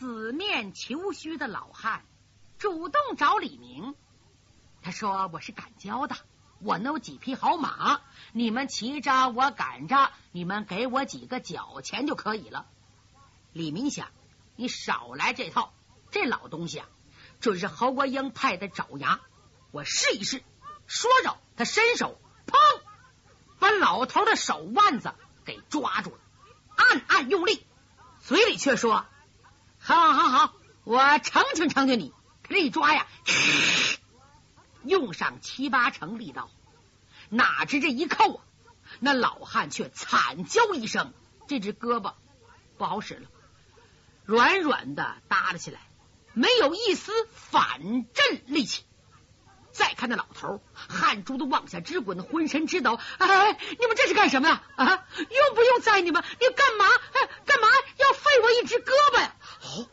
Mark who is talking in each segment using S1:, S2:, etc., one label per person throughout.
S1: 死面求虚的老汉主动找李明，他说：“我是赶交的，我有几匹好马，你们骑着，我赶着，你们给我几个脚钱就可以了。”李明想：“你少来这套，这老东西啊，准是侯国英派的爪牙，我试一试。”说着，他伸手，砰，把老头的手腕子给抓住了，暗暗用力，嘴里却说。好，好，好，我成全成全你。他这一抓呀，用上七八成力道，哪知这一扣啊，那老汉却惨叫一声，这只胳膊不好使了，软软的耷拉起来，没有一丝反震力气。再看那老头，汗珠都往下直滚，浑身直抖。哎，你们这是干什么呀？啊，用不用宰你们？你干嘛？哎，干嘛要废我一只胳膊呀？哦，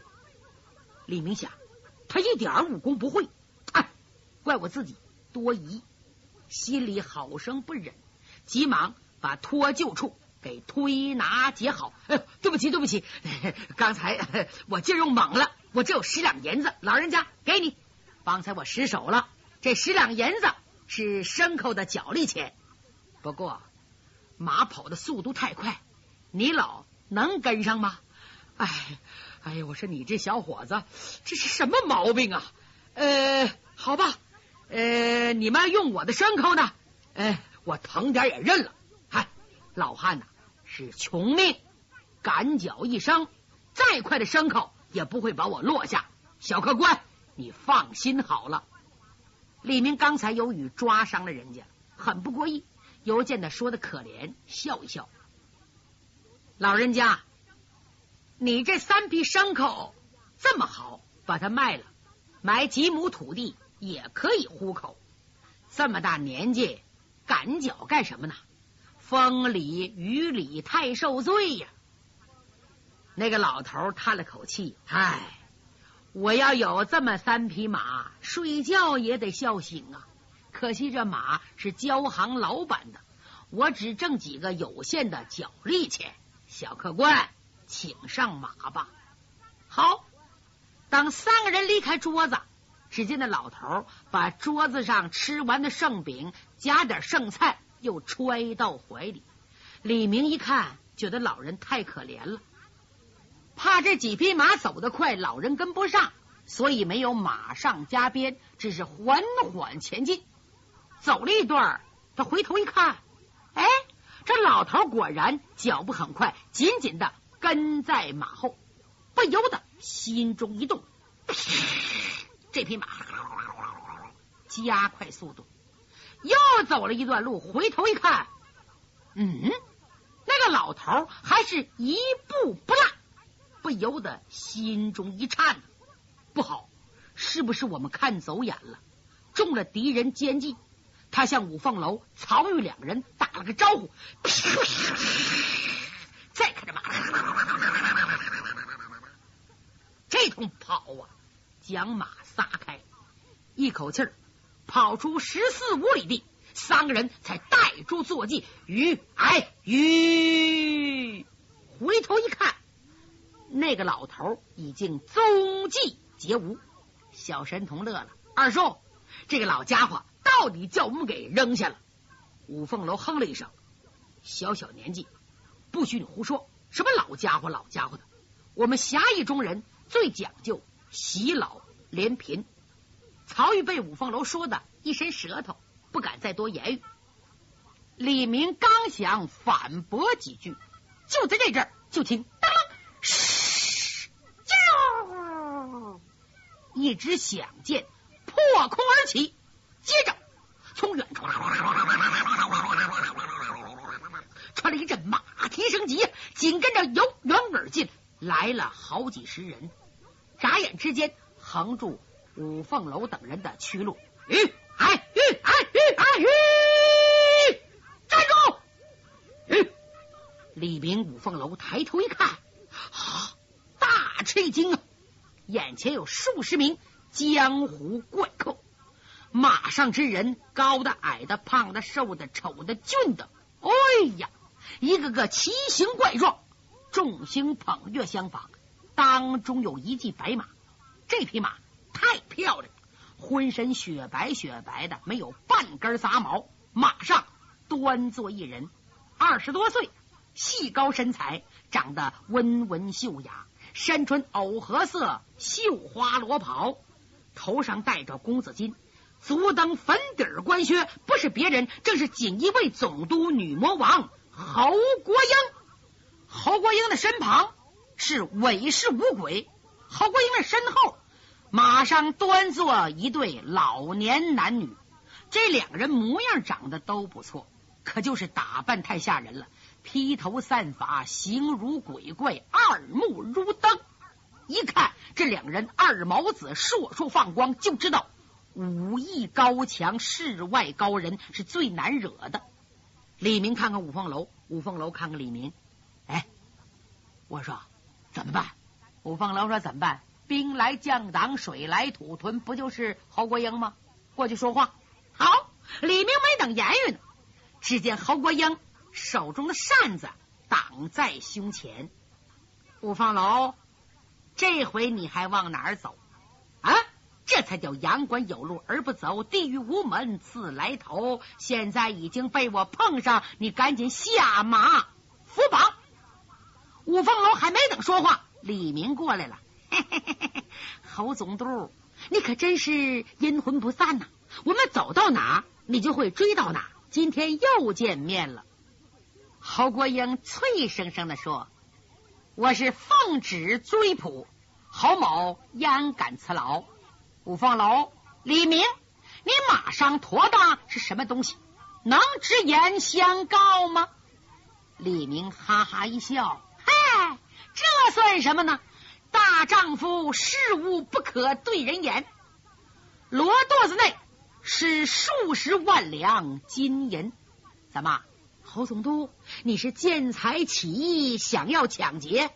S1: 李明想，他一点武功不会，哎，怪我自己多疑，心里好生不忍，急忙把脱臼处给推拿解好。哎，对不起，对不起，刚才我劲用猛了，我只有十两银子，老人家给你，方才我失手了。这十两银子是牲口的脚力钱，不过马跑的速度太快，你老能跟上吗？哎，哎呀，我说你这小伙子，这是什么毛病啊？呃，好吧，呃，你们用我的牲口呢？呃，我疼点也认了。嗨，老汉呐是穷命，赶脚一生，再快的牲口也不会把我落下。小客官，你放心好了。李明刚才有语抓伤了人家，很不过意。又见他说的可怜，笑一笑。老人家，你这三匹牲口这么好，把它卖了，买几亩土地也可以糊口。这么大年纪赶脚干什么呢？风里雨里太受罪呀！那个老头叹了口气，唉。我要有这么三匹马，睡觉也得笑醒啊！可惜这马是交行老板的，我只挣几个有限的脚力钱。小客官，请上马吧。好，等三个人离开桌子，只见那老头把桌子上吃完的剩饼夹点剩菜，又揣到怀里。李明一看，觉得老人太可怜了。怕这几匹马走得快，老人跟不上，所以没有马上加鞭，只是缓缓前进。走了一段，他回头一看，哎，这老头果然脚步很快，紧紧的跟在马后，不由得心中一动，这匹马加快速度，又走了一段路，回头一看，嗯，那个老头还是一步不落。不由得心中一颤，不好，是不是我们看走眼了，中了敌人奸计？他向五凤楼、曹玉两个人打了个招呼，再看这马，这通跑啊，将马撒开，一口气儿跑出十四五里地，三个人才带住坐骑，于哎于，回头一看。那个老头已经踪迹皆无，小神童乐了。二叔，这个老家伙到底叫我们给扔下了。五凤楼哼了一声：“小小年纪，不许你胡说！什么老家伙，老家伙的！我们侠义中人最讲究喜老怜贫。”曹玉被五凤楼说的一伸舌头，不敢再多言语。李明刚想反驳几句，就在这阵儿，就听。一支响箭破空而起，接着从远处一阵马蹄声急，紧跟着由远而近来了好几十人，眨眼之间横住五凤楼等人的去路。吁哎吁哎吁哎吁，站住！吁！李明五凤楼抬头一看，啊，大吃一惊啊！眼前有数十名江湖怪客，马上之人高的、矮的、胖的、瘦的、丑的、俊的，哎呀，一个个奇形怪状，众星捧月相仿，当中有一骑白马，这匹马太漂亮，浑身雪白雪白的，没有半根杂毛。马上端坐一人，二十多岁，细高身材，长得温文秀雅，身穿藕荷色绣花罗袍，头上戴着公子巾。足蹬粉底官靴，不是别人，正是锦衣卫总督女魔王侯国英。侯国英的身旁是韦氏五鬼，侯国英的身后马上端坐一对老年男女。这两个人模样长得都不错，可就是打扮太吓人了，披头散发，形如鬼怪，二目如灯。一看这两人二毛子，烁烁放光，就知道。武艺高强，世外高人是最难惹的。李明看看五凤楼，五凤楼看看李明。哎，我说怎么办？五凤楼说怎么办？兵来将挡，水来土屯，不就是侯国英吗？过去说话。好，李明没等言语呢，只见侯国英手中的扇子挡在胸前。五凤楼，这回你还往哪儿走？这才叫阳关有路而不走，地狱无门自来投。现在已经被我碰上，你赶紧下马扶绑。五凤楼还没等说话，李明过来了。嘿嘿嘿侯总督，你可真是阴魂不散呐！我们走到哪，你就会追到哪。今天又见面了。侯国英脆生生的说：“我是奉旨追捕侯某，焉敢辞劳？”五凤楼，李明，你马上驮的是什么东西？能直言相告吗？李明哈哈一笑，嗨，这算什么呢？大丈夫事无不可对人言。罗垛子内是数十万两金银，怎么，侯总督，你是见财起意，想要抢劫？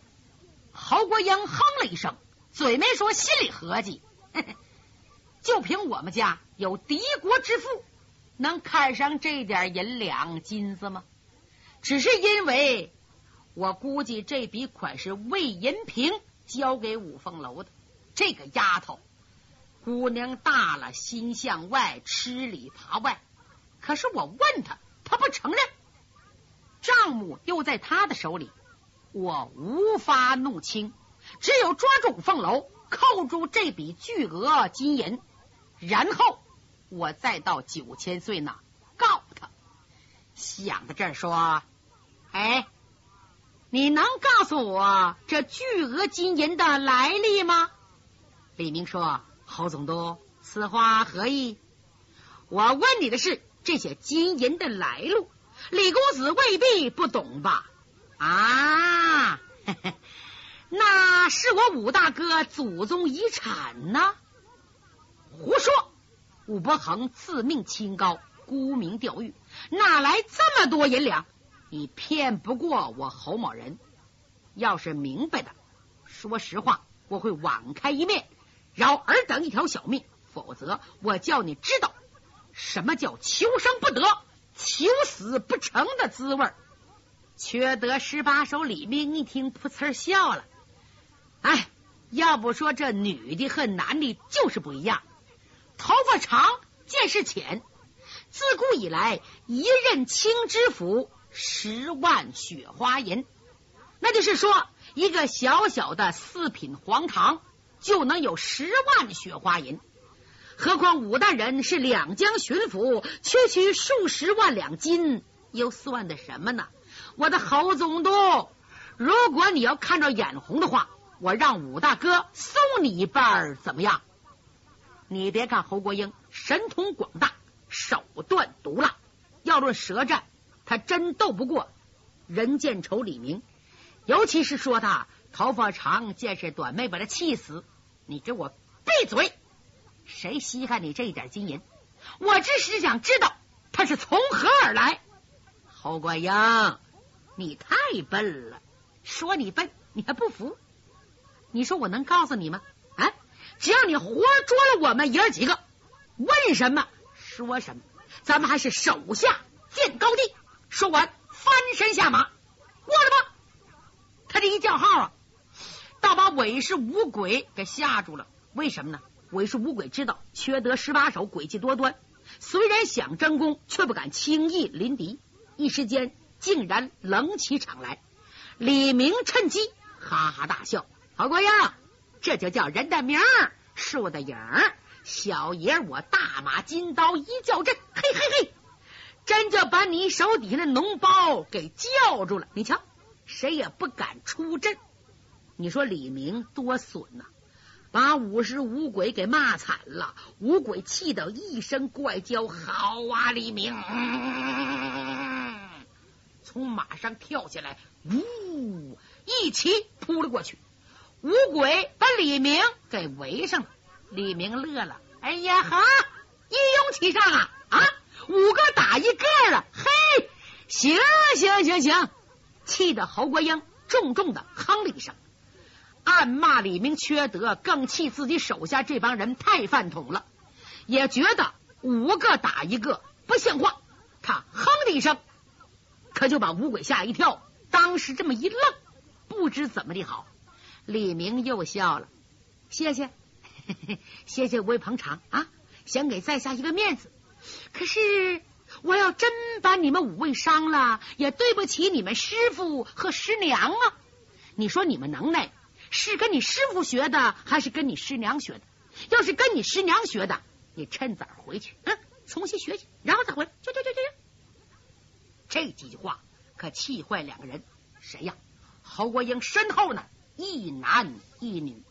S1: 侯国英哼了一声，嘴没说，心里合计。嘿嘿就凭我们家有敌国之父，能看上这点银两金子吗？只是因为我估计这笔款是魏银平交给五凤楼的。这个丫头，姑娘大了心向外，吃里扒外。可是我问她，她不承认。账目又在她的手里，我无法弄清。只有抓住五凤楼，扣住这笔巨额金银。然后我再到九千岁那告他。想到这儿说：“哎，你能告诉我这巨额金银的来历吗？”李明说：“侯总督，此话何意？我问你的是这些金银的来路，李公子未必不懂吧？”啊，那是我武大哥祖宗遗产呢。胡说！武伯衡自命清高，沽名钓誉，哪来这么多银两？你骗不过我侯某人。要是明白的，说实话，我会网开一面，饶尔等一条小命；否则，我叫你知道什么叫求生不得、求死不成的滋味。缺德十八手李明一听，噗呲笑了。哎，要不说这女的和男的就是不一样。头发长，见识浅。自古以来，一任清知府十万雪花银，那就是说，一个小小的四品黄堂就能有十万雪花银。何况武大人是两江巡抚，区区数十万两金，又算的什么呢？我的侯总督，如果你要看着眼红的话，我让武大哥送你一半，怎么样？你别看侯国英神通广大，手段毒辣，要论舌战，他真斗不过人见仇李明。尤其是说他头发长，见识短，没把他气死。你给我闭嘴！谁稀罕你这一点金银？我只是想知道他是从何而来。侯国英，你太笨了！说你笨，你还不服？你说我能告诉你吗？只要你活捉了我们爷儿几个，问什么说什么，咱们还是手下见高低。说完，翻身下马，过来吧。他这一叫号啊，倒把韦氏五鬼给吓住了。为什么呢？韦氏五鬼知道缺德十八手诡计多端，虽然想争功，却不敢轻易临敌。一时间竟然冷起场来。李明趁机哈哈大笑：“好过呀，这就叫人的名，树的影。小爷我大马金刀一叫阵，嘿嘿嘿，真就把你手底下的脓包给叫住了。你瞧，谁也不敢出阵。你说李明多损呐！”把五十五鬼给骂惨了，五鬼气得一声怪叫：“好啊，李明！”从马上跳下来，呜，一起扑了过去。五鬼把李明给围上了。李明乐了：“哎呀哈，一拥其上啊啊，五个打一个了，嘿，行行行行！”气得侯国英重重的哼了一声。暗骂李明缺德，更气自己手下这帮人太饭桶了，也觉得五个打一个不像话。他哼的一声，可就把五鬼吓一跳，当时这么一愣，不知怎么的好。李明又笑了，谢谢，谢谢五位捧场啊，想给在下一个面子。可是我要真把你们五位伤了，也对不起你们师傅和师娘啊。你说你们能耐？是跟你师傅学的，还是跟你师娘学的？要是跟你师娘学的，你趁早回去，嗯，重新学去，然后再回来。去去去去去！这几句话可气坏两个人。谁呀？侯国英身后呢，一男一女。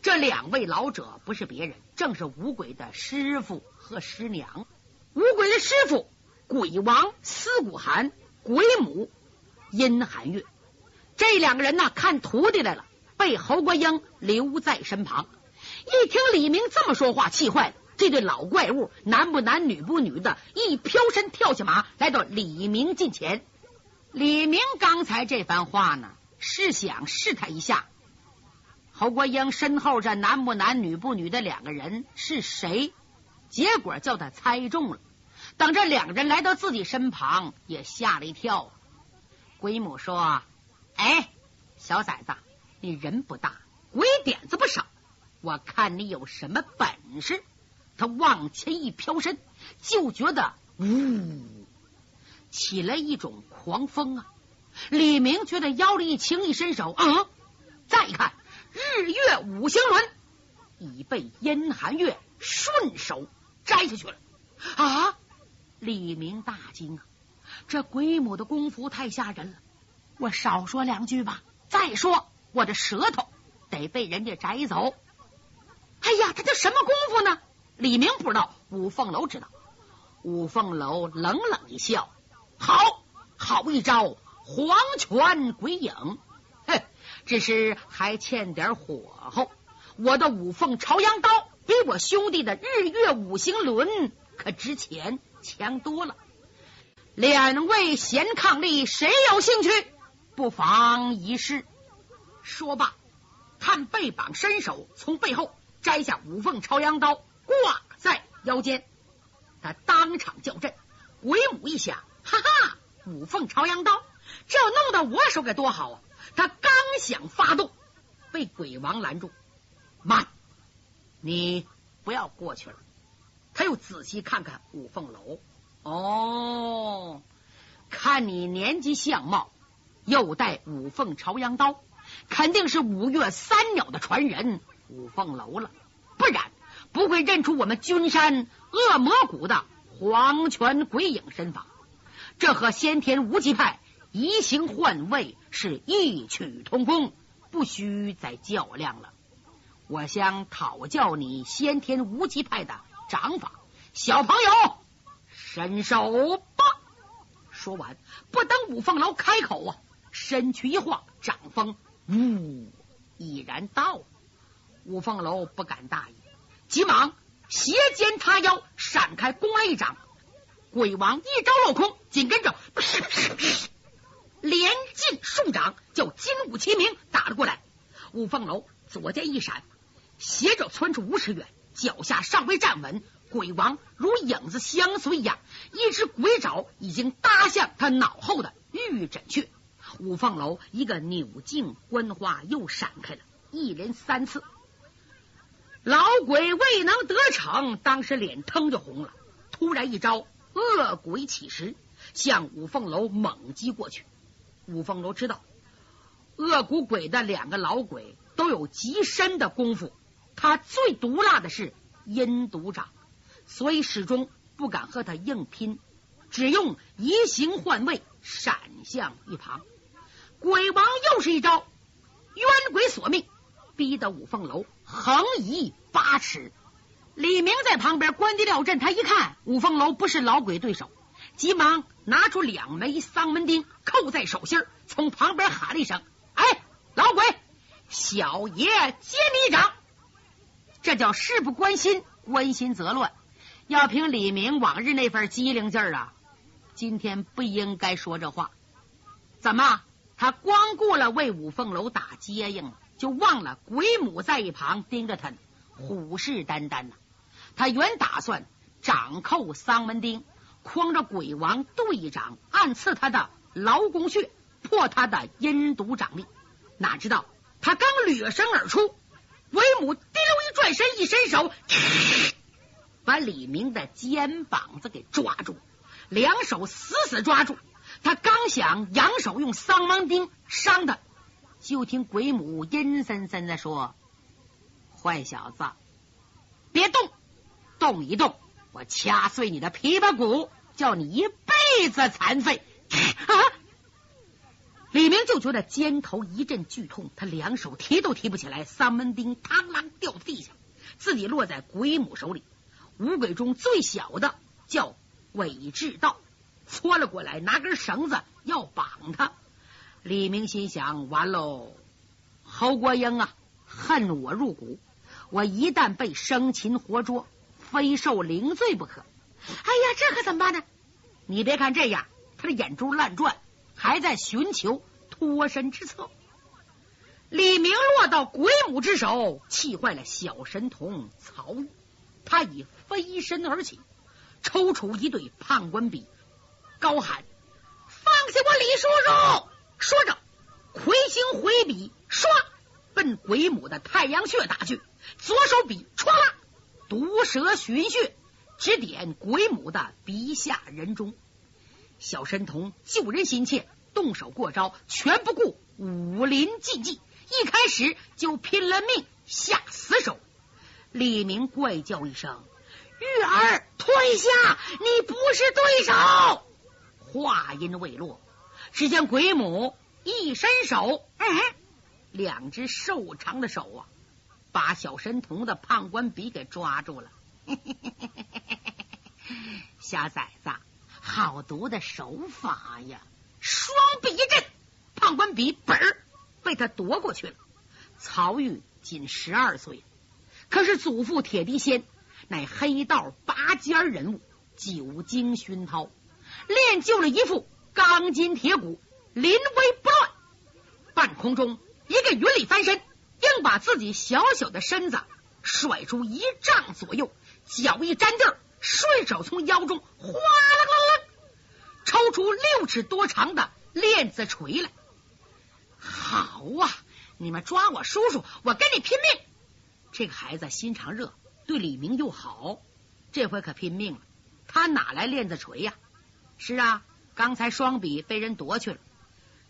S1: 这两位老者不是别人，正是五鬼的师傅和师娘。五鬼的师傅鬼王司古寒，鬼母阴寒月。这两个人呢，看徒弟来了。被侯国英留在身旁，一听李明这么说话，气坏了。这对老怪物，男不男女不女的，一飘身跳下马，来到李明近前。李明刚才这番话呢，是想试探一下侯国英身后这男不男女不女的两个人是谁，结果叫他猜中了。等这两个人来到自己身旁，也吓了一跳。鬼母说：“哎，小崽子。”你人不大，鬼点子不少，我看你有什么本事？他往前一飘身，就觉得呜，起来一种狂风啊！李明觉得腰里一轻，一伸手，啊，再看，日月五行轮已被阴寒月顺手摘下去了啊！李明大惊啊！这鬼母的功夫太吓人了，我少说两句吧。再说。我的舌头得被人家摘走！哎呀，他这什么功夫呢？李明不知道，五凤楼知道。五凤楼冷冷一笑：“好好一招黄泉鬼影，哼，只是还欠点火候。我的五凤朝阳刀比我兄弟的日月五行轮可值钱，强多了。两位贤伉俪，谁有兴趣？不妨一试。”说罢，看背膀伸手，从背后摘下五凤朝阳刀，挂在腰间。他当场叫阵，鬼舞一响，哈哈！五凤朝阳刀，这要弄到我手该多好啊！他刚想发动，被鬼王拦住。慢，你不要过去了。他又仔细看看五凤楼，哦，看你年纪相貌，又带五凤朝阳刀。肯定是五岳三鸟的传人五凤楼了，不然不会认出我们君山恶魔谷的黄泉鬼影身法。这和先天无极派移形换位是异曲同工，不需再较量了。我想讨教你先天无极派的掌法，小朋友伸手吧。说完，不等五凤楼开口啊，身躯一晃，掌风。呜！已然到，五凤楼不敢大意，急忙斜肩塌腰，闪开攻来一掌。鬼王一招落空，紧跟着连进数掌，叫金武齐鸣打了过来。五凤楼左肩一闪，斜着窜出五尺远，脚下尚未站稳，鬼王如影子相随一样，一只鬼爪已经搭向他脑后的玉枕去。五凤楼一个扭颈，观花又闪开了。一连三次。老鬼未能得逞，当时脸腾就红了。突然一招恶鬼起时，向五凤楼猛击过去。五凤楼知道恶骨鬼的两个老鬼都有极深的功夫，他最毒辣的是阴毒掌，所以始终不敢和他硬拼，只用移形换位，闪向一旁。鬼王又是一招冤鬼索命，逼得五凤楼。横移八尺，李明在旁边关敌料阵。他一看五凤楼不是老鬼对手，急忙拿出两枚丧门钉扣在手心，从旁边喊了一声：“哎，老鬼，小爷接你一掌。”这叫事不关心，关心则乱。要凭李明往日那份机灵劲儿啊，今天不应该说这话。怎么，他光顾了为五凤楼打接应了？就忘了鬼母在一旁盯着他，虎视眈眈呢。他原打算掌扣丧门钉，诓着鬼王队长，暗刺他的劳宫穴，破他的阴毒掌力。哪知道他刚掠身而出，鬼母滴溜一转身，一伸手，把李明的肩膀子给抓住，两手死死抓住。他刚想扬手用丧门钉伤他。就听鬼母阴森森的说：“坏小子，别动，动一动，我掐碎你的琵琶骨，叫你一辈子残废！”啊！李明就觉得肩头一阵剧痛，他两手提都提不起来，三门钉嘡啷掉地下，自己落在鬼母手里。五鬼中最小的叫韦志道，搓了过来，拿根绳子要绑他。李明心想：完喽，侯国英啊，恨我入骨，我一旦被生擒活捉，非受凌罪不可。哎呀，这可怎么办呢？你别看这样，他的眼珠乱转，还在寻求脱身之策。李明落到鬼母之手，气坏了小神童曹玉，他已飞身而起，抽出一对判官笔，高喊：“放下我李叔叔！”说着，魁星回笔，唰，奔鬼母的太阳穴打去。左手笔，唰啦，毒蛇寻穴，指点鬼母的鼻下人中。小神童救人心切，动手过招，全不顾武林禁忌，一开始就拼了命下死手。李明怪叫一声：“玉儿，退下！你不是对手！”话音未落。只见鬼母一伸手，嗯，两只瘦长的手啊，把小神童的判官笔给抓住了。小崽子，好毒的手法呀！双臂一震，判官笔本儿被他夺过去了。曹玉仅十二岁，可是祖父铁笛仙乃黑道拔尖人物，久经熏陶，练就了一副。钢筋铁骨，临危不乱。半空中一个云里翻身，硬把自己小小的身子甩出一丈左右，脚一沾地，顺手从腰中哗啦啦啦抽出六尺多长的链子锤来。好啊，你们抓我叔叔，我跟你拼命！这个孩子心肠热，对李明又好，这回可拼命了。他哪来链子锤呀？是啊。刚才双笔被人夺去了，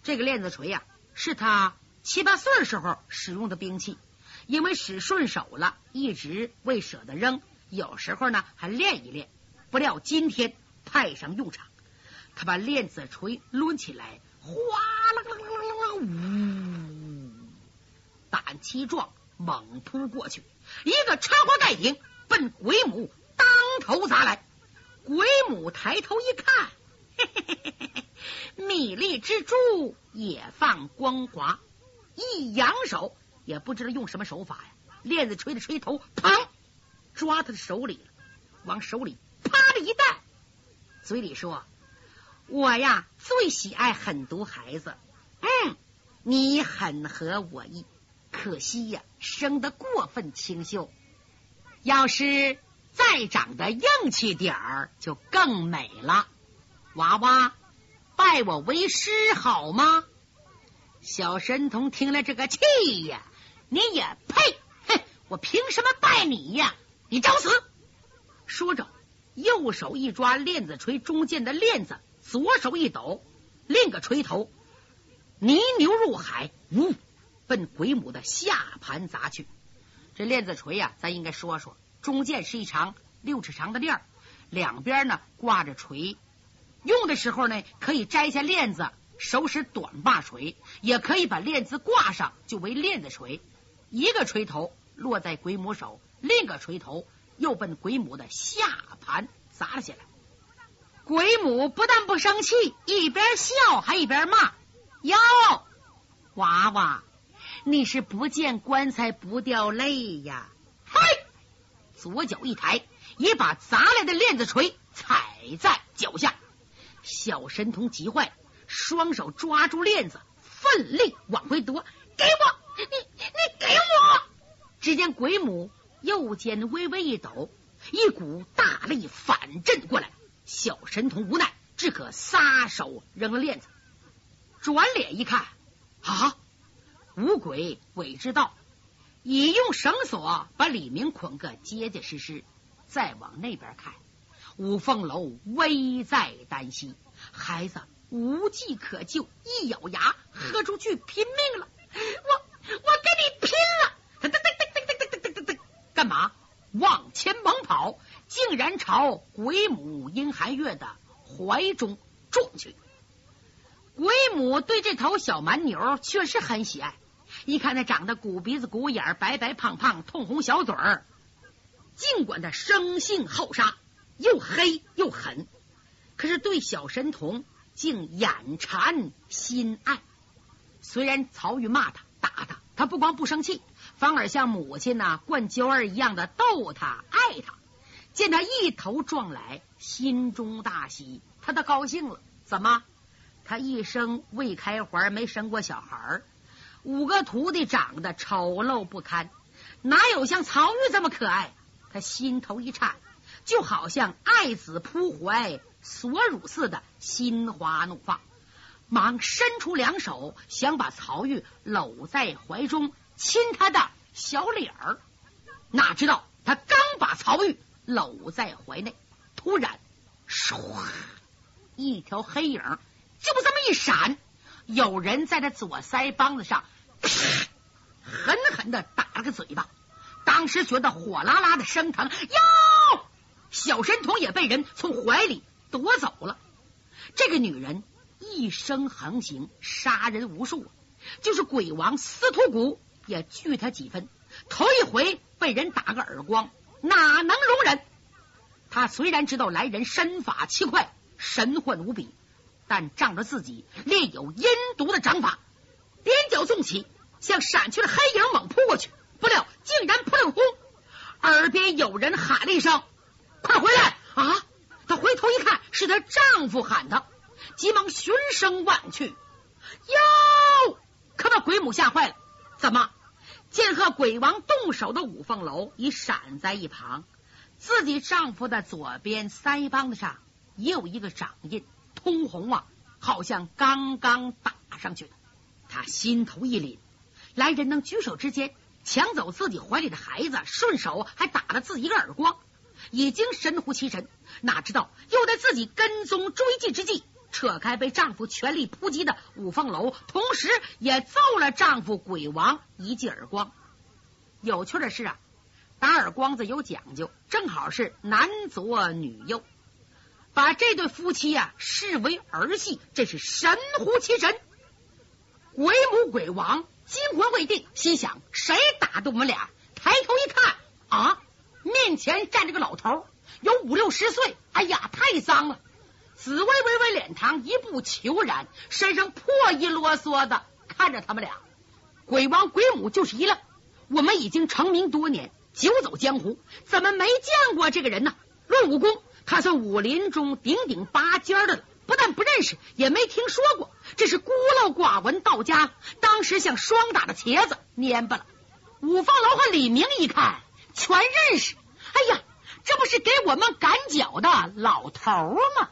S1: 这个链子锤呀，是他七八岁时候使用的兵器，因为使顺手了，一直未舍得扔，有时候呢还练一练。不料今天派上用场，他把链子锤抡起来，哗啦啦啦啦啦，呜，胆气壮，猛扑过去，一个插花盖顶，奔鬼母当头砸来。鬼母抬头一看。嘿嘿嘿嘿嘿嘿米粒之珠也放光华，一扬手也不知道用什么手法呀，链子锤的锤头，砰，抓他的手里了，往手里啪的一弹，嘴里说：“我呀最喜爱狠毒孩子，嗯，你很合我意，可惜呀生得过分清秀，要是再长得硬气点儿，就更美了。”娃娃，拜我为师好吗？小神童听了这个气呀，你也配？哼！我凭什么拜你呀？你找死！说着，右手一抓链子锤中间的链子，左手一抖，另个锤头泥牛入海，呜，奔鬼母的下盘砸去。这链子锤呀，咱应该说说，中间是一长六尺长的链儿，两边呢挂着锤。用的时候呢，可以摘下链子，手使短把锤；也可以把链子挂上，就为链子锤。一个锤头落在鬼母手，另一个锤头又奔鬼母的下盘砸了下来。鬼母不但不生气，一边笑还一边骂：“哟，娃娃，你是不见棺材不掉泪呀！”嘿，左脚一抬，一把砸来的链子锤踩在脚下。小神童急坏，双手抓住链子，奋力往回夺。给我，你你给我！只见鬼母右肩微微一抖，一股大力反震过来。小神童无奈，只可撒手扔了链子，转脸一看，啊，五鬼鬼之道，已用绳索把李明捆个结结实实。再往那边看。五凤楼危在旦夕，孩子无计可救，一咬牙，喝出去拼命了！我我跟你拼了！噔噔噔噔噔噔噔噔噔，干嘛？往前猛跑，竟然朝鬼母殷寒月的怀中撞去。鬼母对这头小蛮牛确实很喜爱，一看他长得鼓鼻子鼓眼，白白胖胖，通红小嘴儿，尽管他生性好杀。又黑又狠，可是对小神童竟眼馋心爱。虽然曹玉骂他打他，他不光不生气，反而像母亲呐惯娇儿一样的逗他爱他。见他一头撞来，心中大喜，他倒高兴了。怎么？他一生未开怀，没生过小孩五个徒弟长得丑陋不堪，哪有像曹玉这么可爱？他心头一颤。就好像爱子扑怀所乳似的，心花怒放，忙伸出两手想把曹玉搂在怀中，亲他的小脸儿。哪知道他刚把曹玉搂在怀内，突然唰，一条黑影就这么一闪，有人在他左腮帮子上狠狠的打了个嘴巴，当时觉得火辣辣的生疼哟。小神童也被人从怀里夺走了。这个女人一生横行，杀人无数，就是鬼王司徒谷也惧她几分。头一回被人打个耳光，哪能容忍？他虽然知道来人身法奇快，神幻无比，但仗着自己练有阴毒的掌法，踮脚纵起，向闪去的黑影猛扑过去。不料竟然扑了个空，耳边有人喊了一声。快回来啊！他回头一看，是她丈夫喊她，急忙循声望去，哟，可把鬼母吓坏了。怎么？见和鬼王动手的五凤楼已闪在一旁，自己丈夫的左边腮帮子上也有一个掌印，通红啊，好像刚刚打上去的。她心头一凛，来人能举手之间抢走自己怀里的孩子，顺手还打了自己一个耳光。已经神乎其神，哪知道又在自己跟踪追击之际，扯开被丈夫全力扑击的五凤楼，同时也揍了丈夫鬼王一记耳光。有趣的是啊，打耳光子有讲究，正好是男左女右，把这对夫妻呀视为儿戏，这是神乎其神。鬼母鬼王惊魂未定，心想谁打的我们俩？抬头一看啊！面前站着个老头，有五六十岁，哎呀，太脏了！紫薇微微脸膛，一步虬髯，身上破衣啰嗦的，看着他们俩，鬼王鬼母就是一愣。我们已经成名多年，久走江湖，怎么没见过这个人呢？论武功，他算武林中顶顶拔尖的了，不但不认识，也没听说过。这是孤陋寡闻道家，当时像霜打的茄子，蔫巴了。五凤楼和李明一看。全认识，哎呀，这不是给我们赶脚的老头吗？